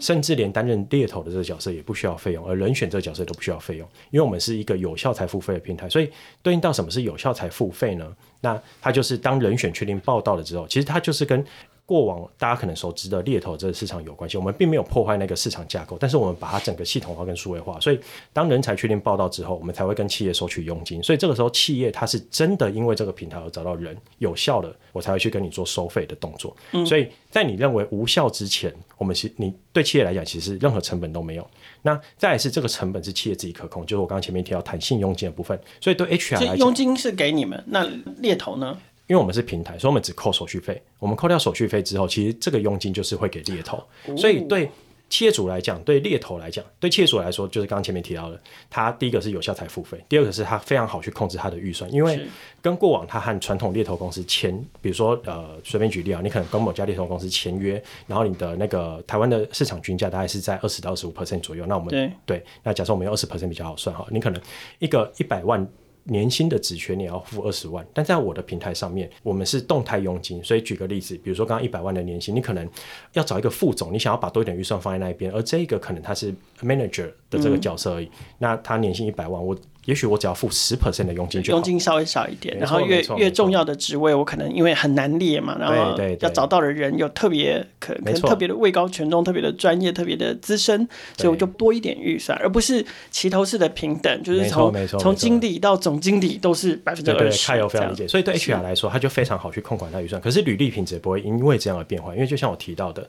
甚至连担任猎头的这个角色也不需要费用，而人选这个角色都不需要费用，因为我们是一个有效才付费的平台，所以对应到什么是有效才付费呢？那它就是当人选确定报道了之后，其实它就是跟。过往大家可能熟知的猎头这个市场有关系，我们并没有破坏那个市场架构，但是我们把它整个系统化跟数位化，所以当人才确定报道之后，我们才会跟企业收取佣金。所以这个时候企业它是真的因为这个平台而找到人有效的，我才会去跟你做收费的动作。嗯、所以在你认为无效之前，我们是你对企业来讲其实任何成本都没有。那再来是这个成本是企业自己可控，就是我刚刚前面提到弹性佣金的部分。所以对 HR 来讲，佣金是给你们，那猎头呢？因为我们是平台，所以我们只扣手续费。我们扣掉手续费之后，其实这个佣金就是会给猎头。哦、所以对企业主来讲，对猎头来讲，对企业主来说，就是刚刚前面提到的，他第一个是有效才付费，第二个是他非常好去控制他的预算。因为跟过往他和传统猎头公司签，比如说呃，随便举例啊，你可能跟某家猎头公司签约，然后你的那个台湾的市场均价大概是在二十到二十五 percent 左右。那我们对，对，那假设我们用二十 percent 比较好算哈，你可能一个一百万。年薪的职权你要付二十万，但在我的平台上面，我们是动态佣金。所以举个例子，比如说刚刚一百万的年薪，你可能要找一个副总，你想要把多一点预算放在那一边，而这一个可能他是 manager 的这个角色而已，那他年薪一百万，我。也许我只要付十 percent 的佣金就好，佣金稍微少一点，然后越越重要的职位，我可能因为很难列嘛，然后要找到的人又特别可可能特别的位高权重，特别的专业，特别的资深，所以我就多一点预算，而不是齐头式的平等，就是从从经理到总经理都是百分之二十。对，非常理解。所以对 HR 来说，他就非常好去控管他预算。可是履历品质不会因为这样而变化，因为就像我提到的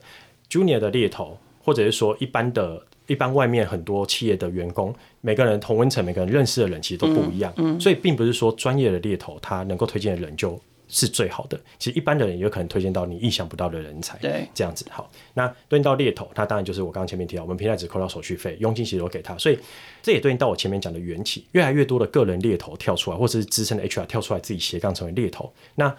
，Junior 的猎头，或者是说一般的。一般外面很多企业的员工，每个人同温层，每个人认识的人其实都不一样，嗯嗯、所以并不是说专业的猎头他能够推荐的人就是最好的。其实一般的人也有可能推荐到你意想不到的人才。对，这样子好。那对应到猎头，他当然就是我刚刚前面提到，我们平台只扣到手续费，佣金其实都给他，所以这也对应到我前面讲的缘起，越来越多的个人猎头跳出来，或者是资深的 HR 跳出来自己斜杠成为猎头，那。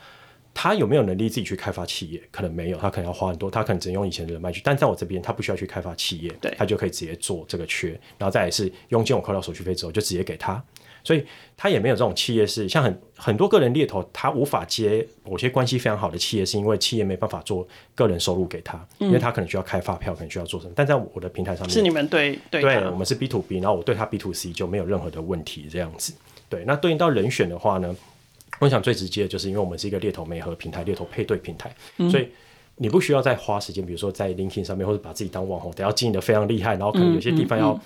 他有没有能力自己去开发企业？可能没有，他可能要花很多，他可能只能用以前的人脉去。但在我这边，他不需要去开发企业，对，他就可以直接做这个缺，然后再来是佣金我扣掉手续费之后就直接给他，所以他也没有这种企业是像很很多个人猎头，他无法接某些关系非常好的企业，是因为企业没办法做个人收入给他，嗯、因为他可能需要开发票，可能需要做什么。但在我的平台上面，是你们对对，对，我们是 B to B，然后我对他 B to C 就没有任何的问题，这样子。对，那对应到人选的话呢？我想最直接的就是因为我们是一个猎头媒合平台，猎头配对平台，嗯、所以你不需要再花时间，比如说在 LinkedIn 上面，或者把自己当网红，得要经营的非常厉害，然后可能有些地方要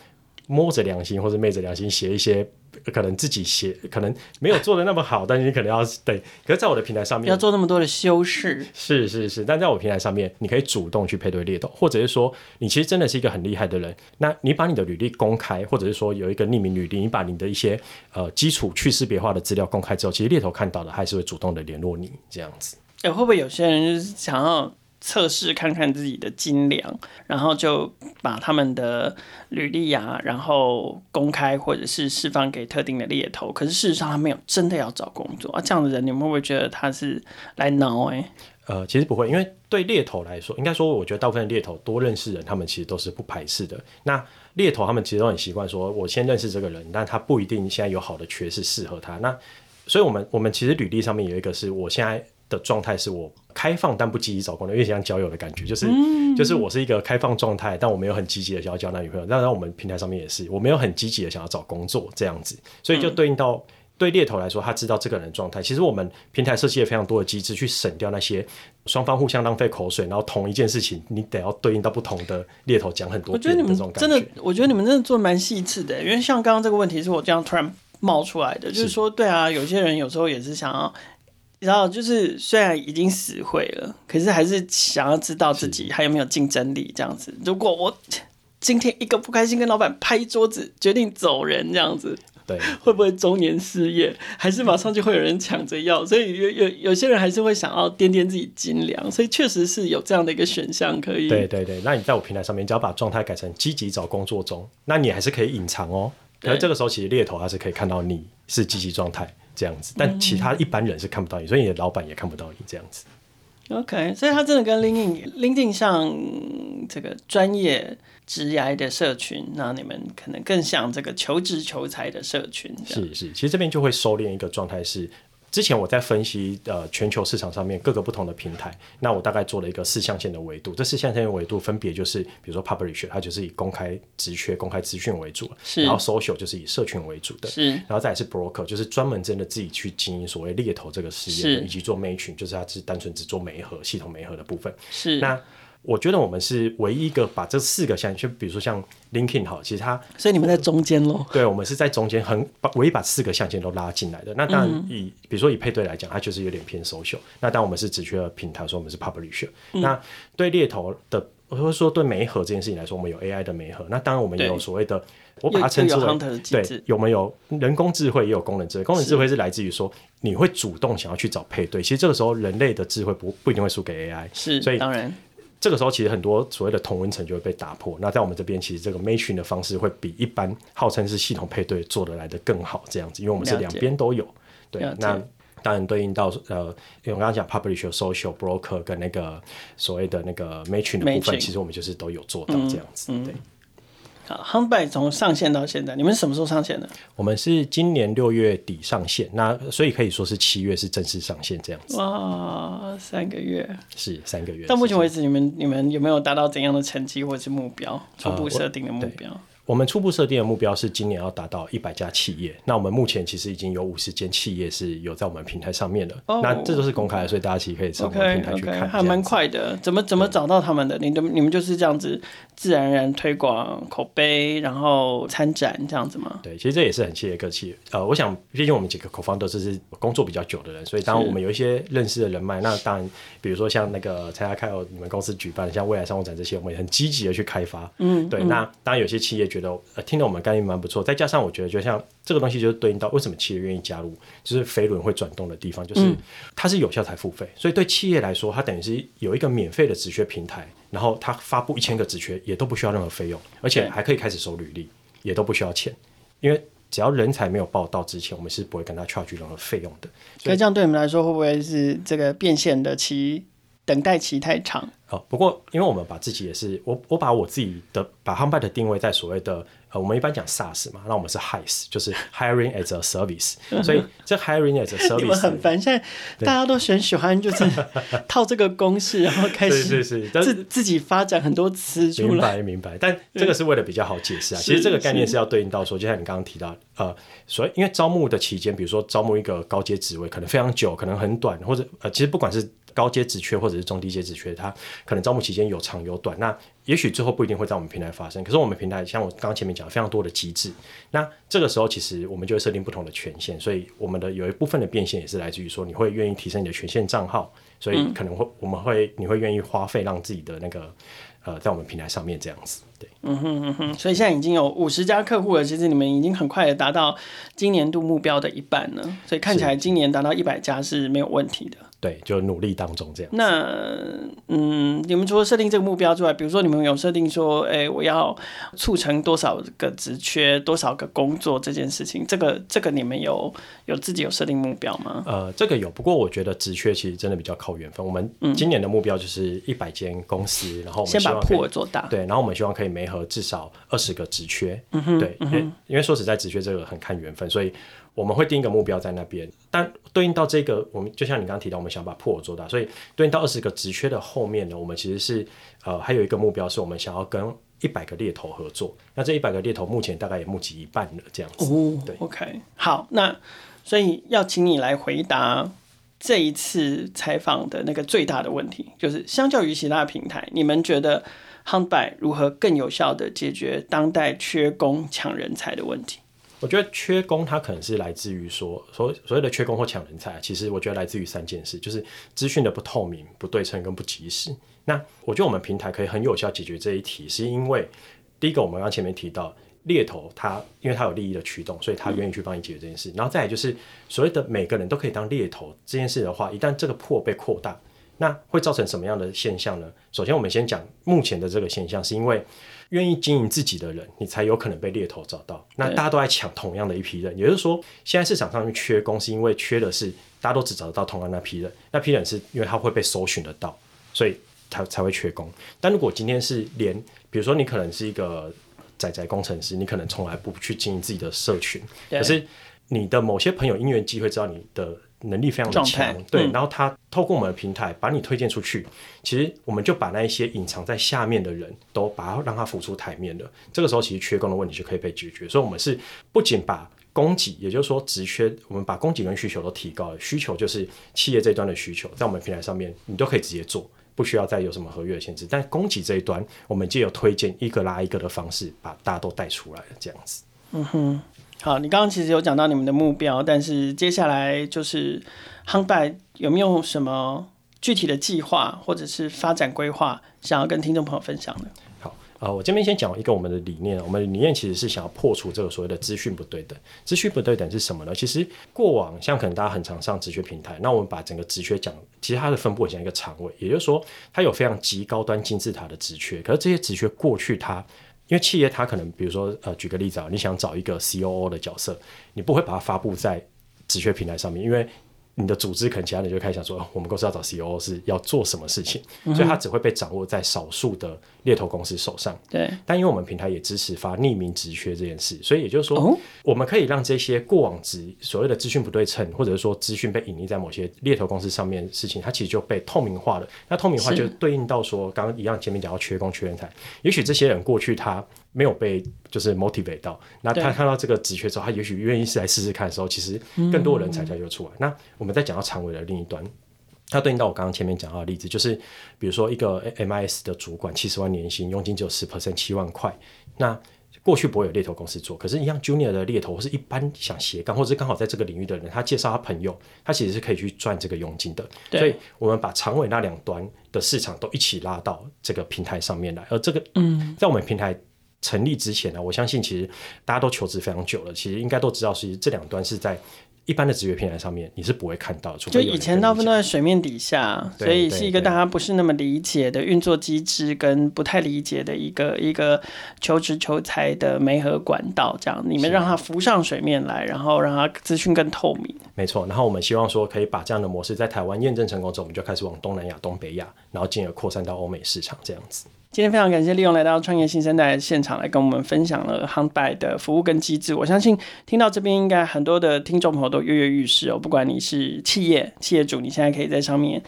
摸着良心、或者昧着良心写一些。可能自己写可能没有做的那么好，但是你可能要对。可是在我的平台上面，要做那么多的修饰。是是是，但在我平台上面，你可以主动去配对猎头，或者是说你其实真的是一个很厉害的人，那你把你的履历公开，或者是说有一个匿名履历，你把你的一些呃基础去识别化的资料公开之后，其实猎头看到的还是会主动的联络你这样子。哎、欸，会不会有些人就是想要？测试看看自己的斤两，然后就把他们的履历啊，然后公开或者是释放给特定的猎头。可是事实上他没有真的要找工作啊，这样的人你们会不会觉得他是来闹哎？呃，其实不会，因为对猎头来说，应该说我觉得大部分猎头多认识人，他们其实都是不排斥的。那猎头他们其实都很习惯说，我先认识这个人，但他不一定现在有好的缺是适合他。那所以我们我们其实履历上面有一个是我现在的状态是我。开放但不积极找工作，有点像交友的感觉，就是、嗯、就是我是一个开放状态，但我没有很积极的想要交男女朋友。当然，我们平台上面也是，我没有很积极的想要找工作这样子，所以就对应到、嗯、对猎头来说，他知道这个人的状态。其实我们平台设计了非常多的机制，去省掉那些双方互相浪费口水，然后同一件事情你得要对应到不同的猎头讲很多遍的这种感觉。真的，我觉得你们真的做蛮细致的，因为像刚刚这个问题是我这样突然冒出来的，是就是说，对啊，有些人有时候也是想要。然后就是虽然已经死会了，可是还是想要知道自己还有没有竞争力这样子。如果我 今天一个不开心跟老板拍桌子决定走人这样子，对，会不会中年失业？还是马上就会有人抢着要？所以有有有些人还是会想要掂掂自己斤两，所以确实是有这样的一个选项可以。对对对，那你在我平台上面，只要把状态改成积极找工作中，那你还是可以隐藏哦。可是这个时候其实猎头还是可以看到你是积极状态。这样子，但其他一般人是看不到你，所以你的老板也看不到你这样子。OK，所以他真的跟 LinkedIn LinkedIn 上这个专业职涯的社群，那你们可能更像这个求职求财的社群。是是，其实这边就会收敛一个状态是。之前我在分析呃全球市场上面各个不同的平台，那我大概做了一个四象限的维度。这四象限的维度分别就是，比如说 publisher 它就是以公开职缺、公开资讯为主，是。然后 social 就是以社群为主的，是。然后再来是 broker，就是专门真的自己去经营所谓猎头这个事业，以及做 matching，就是它是单纯只做媒合系统媒合的部分。是。那我觉得我们是唯一一个把这四个象限，就比如说像 LinkedIn 好，其实它，所以你们在中间喽？对，我们是在中间，很把唯一把四个象限都拉进来的。那当然以，嗯、比如说以配对来讲，它就是有点偏 social。那当我们是只缺的平台，说我们是 publisher、嗯。那对猎头的，或者说对媒合这件事情来说，我们有 AI 的媒合。那当然我们也有所谓的，我把它称之为对，有没有人工智慧，也有功能智慧。功能智慧是来自于说你会主动想要去找配对。其实这个时候人类的智慧不不一定会输给 AI。是，所以当然。这个时候，其实很多所谓的同温层就会被打破。那在我们这边，其实这个 matching 的方式会比一般号称是系统配对做得来的更好，这样子，因为我们是两边都有。对，那当然对应到呃，因为我刚刚讲 publisher、social、broker 跟那个所谓的那个 matching 的部分，其实我们就是都有做到这样子。嗯、对。Huntby 从上线到现在，你们什么时候上线的？我们是今年六月底上线，那所以可以说是七月是正式上线这样子。哇，三个月是三个月。到目前为止，你们你们有没有达到怎样的成绩或者是目标？初步设定的目标？呃我们初步设定的目标是今年要达到一百家企业。那我们目前其实已经有五十间企业是有在我们平台上面了。Oh, 那这都是公开的，所以大家其实可以上我们平台去看。Okay, okay, 还蛮快的。怎么怎么找到他们的？你的你们就是这样子自然而然推广口碑，然后参展这样子吗？对，其实这也是很谢谢各企业。呃，我想毕竟我们几个 co-founder 都是工作比较久的人，所以当然我们有一些认识的人脉。那当然，比如说像那个参加开有你们公司举办像未来商务展这些，我们也很积极的去开发。嗯，对。嗯、那当然有些企业觉得呃听得我们概念蛮不错，再加上我觉得，就像这个东西，就是对应到为什么企业愿意加入，就是飞轮会转动的地方，就是它是有效才付费，所以对企业来说，它等于是有一个免费的职缺平台，然后它发布一千个职缺也都不需要任何费用，而且还可以开始收履历，也都不需要钱，因为只要人才没有报到之前，我们是不会跟他 charge 任何费用的。所以这样对你们来说，会不会是这个变现的期等待期太长？哦，不过因为我们把自己也是我我把我自己的把 Huntby 的定位在所谓的。呃，我们一般讲 SaaS 嘛，那我们是 HaaS，就是 Hiring as a Service。所以这 Hiring as a Service，你们很烦，现在大家都很喜欢就是套这个公式，然后开始是是是自自己发展很多词出来。明白明白，但这个是为了比较好解释啊。其实这个概念是要对应到说，就像你刚刚提到，呃，所以因为招募的期间，比如说招募一个高阶职位，可能非常久，可能很短，或者呃，其实不管是。高阶职缺或者是中低阶职缺，它可能招募期间有长有短，那也许最后不一定会在我们平台发生。可是我们平台像我刚刚前面讲，非常多的机制，那这个时候其实我们就会设定不同的权限，所以我们的有一部分的变现也是来自于说你会愿意提升你的权限账号，所以可能会我们会你会愿意花费让自己的那个呃在我们平台上面这样子，对，嗯哼嗯哼，所以现在已经有五十家客户了，其实你们已经很快的达到今年度目标的一半了，所以看起来今年达到一百家是没有问题的。对，就努力当中这样。那，嗯，你们除了设定这个目标之外，比如说你们有设定说，哎，我要促成多少个职缺，多少个工作这件事情，这个这个你们有有自己有设定目标吗？呃，这个有，不过我觉得职缺其实真的比较靠缘分。我们今年的目标就是一百间公司，嗯、然后我们先把破做大。对，然后我们希望可以媒合至少二十个职缺。嗯哼，对，嗯、因为因为说实在，职缺这个很看缘分，所以。我们会定一个目标在那边，但对应到这个，我们就像你刚刚提到，我们想把破做大，所以对应到二十个职缺的后面呢，我们其实是呃还有一个目标是我们想要跟一百个猎头合作。那这一百个猎头目前大概也募集一半了，这样子。哦，对，OK，好，那所以要请你来回答这一次采访的那个最大的问题，就是相较于其他平台，你们觉得 Huntby 如何更有效地解决当代缺工抢人才的问题？我觉得缺工，它可能是来自于说所所谓的缺工或抢人才，其实我觉得来自于三件事，就是资讯的不透明、不对称跟不及时。那我觉得我们平台可以很有效解决这一题，是因为第一个，我们刚前面提到猎头他因为他有利益的驱动，所以他愿意去帮你解决这件事。然后再来就是所谓的每个人都可以当猎头这件事的话，一旦这个破被扩大，那会造成什么样的现象呢？首先，我们先讲目前的这个现象，是因为。愿意经营自己的人，你才有可能被猎头找到。那大家都在抢同样的一批人，也就是说，现在市场上面缺工，是因为缺的是大家都只找得到同样那批人。那批人是因为他会被搜寻得到，所以他才会缺工。但如果今天是连，比如说你可能是一个仔仔工程师，你可能从来不去经营自己的社群，可是你的某些朋友因缘机会知道你的能力非常的强，对，然后他透过我们的平台把你推荐出去，其实我们就把那一些隐藏在下面的人都把它让他浮出台面了。这个时候，其实缺工的问题就可以被解决。所以，我们是不仅把供给，也就是说职缺，我们把供给跟需求都提高了。需求就是企业这一端的需求，在我们平台上面，你都可以直接做，不需要再有什么合约的限制。但供给这一端，我们就有推荐一个拉一个的方式，把大家都带出来了，这样子。嗯哼。好，你刚刚其实有讲到你们的目标，但是接下来就是夯拜有没有什么具体的计划或者是发展规划，想要跟听众朋友分享的？好，呃，我这边先讲一个我们的理念，我们的理念其实是想要破除这个所谓的资讯不对等。资讯不对等是什么呢？其实过往像可能大家很常上职缺平台，那我们把整个职缺讲，其实它的分布很像一个长尾，也就是说它有非常极高端金字塔的职缺，可是这些职缺过去它。因为企业它可能，比如说，呃，举个例子啊，你想找一个 COO 的角色，你不会把它发布在职缺平台上面，因为。你的组织可能其他人就开始想说，我们公司要找 CEO 是要做什么事情，嗯、所以它只会被掌握在少数的猎头公司手上。对。但因为我们平台也支持发匿名职缺这件事，所以也就是说，哦、我们可以让这些过往职所谓的资讯不对称，或者是说资讯被隐匿在某些猎头公司上面的事情，它其实就被透明化了。那透明化就对应到说，刚刚一样前面讲到缺工缺人才，也许这些人过去他。没有被就是 motivate 到，那他看到这个职缺之后，他也许愿意是来试试看的时候，其实更多的人才才就出来。嗯、那我们再讲到长尾的另一端，它对应到我刚刚前面讲到的例子，就是比如说一个 MIS 的主管七十万年薪，佣金只有十 percent 七万块，那过去不会有猎头公司做，可是，一样 junior 的猎头或是一般想斜杠，或者是刚好在这个领域的人，他介绍他朋友，他其实是可以去赚这个佣金的。所以，我们把长尾那两端的市场都一起拉到这个平台上面来，而这个，嗯，在我们平台。成立之前呢，我相信其实大家都求职非常久了，其实应该都知道，其实这两端是在一般的职业平台上面你是不会看到的。就以前大部分都在水面底下，所以是一个大家不是那么理解的运作机制，跟不太理解的一个一个求职求财的媒合管道。这样你们让它浮上水面来，然后让它资讯更透明。没错，然后我们希望说可以把这样的模式在台湾验证成功之后，我们就开始往东南亚、东北亚，然后进而扩散到欧美市场这样子。今天非常感谢利用来到创业新生代现场来跟我们分享了夯拜的服务跟机制。我相信听到这边应该很多的听众朋友都跃跃欲试哦。不管你是企业企业主，你现在可以在上面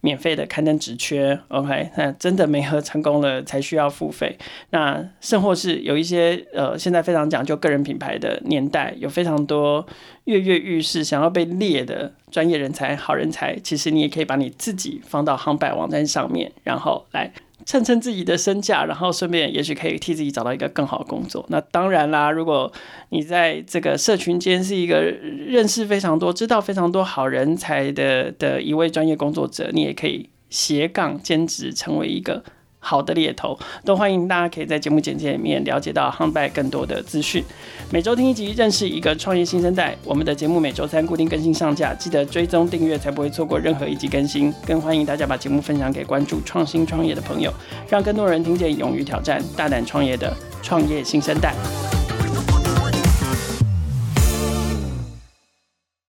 免费的刊登职缺，OK？那真的没合成功了才需要付费。那甚或是有一些呃现在非常讲究个人品牌的年代，有非常多跃跃欲试想要被猎的专业人才、好人才，其实你也可以把你自己放到夯拜网站上面，然后来。称称自己的身价，然后顺便也许可以替自己找到一个更好的工作。那当然啦，如果你在这个社群间是一个认识非常多、知道非常多好人才的的一位专业工作者，你也可以斜杠兼职成为一个。好的猎头，都欢迎大家可以在节目简介里面了解到汉代更多的资讯。每周听一集，认识一个创业新生代。我们的节目每周三固定更新上架，记得追踪订阅，才不会错过任何一集更新。更欢迎大家把节目分享给关注创新创业的朋友，让更多人听见勇于挑战、大胆创业的创业新生代。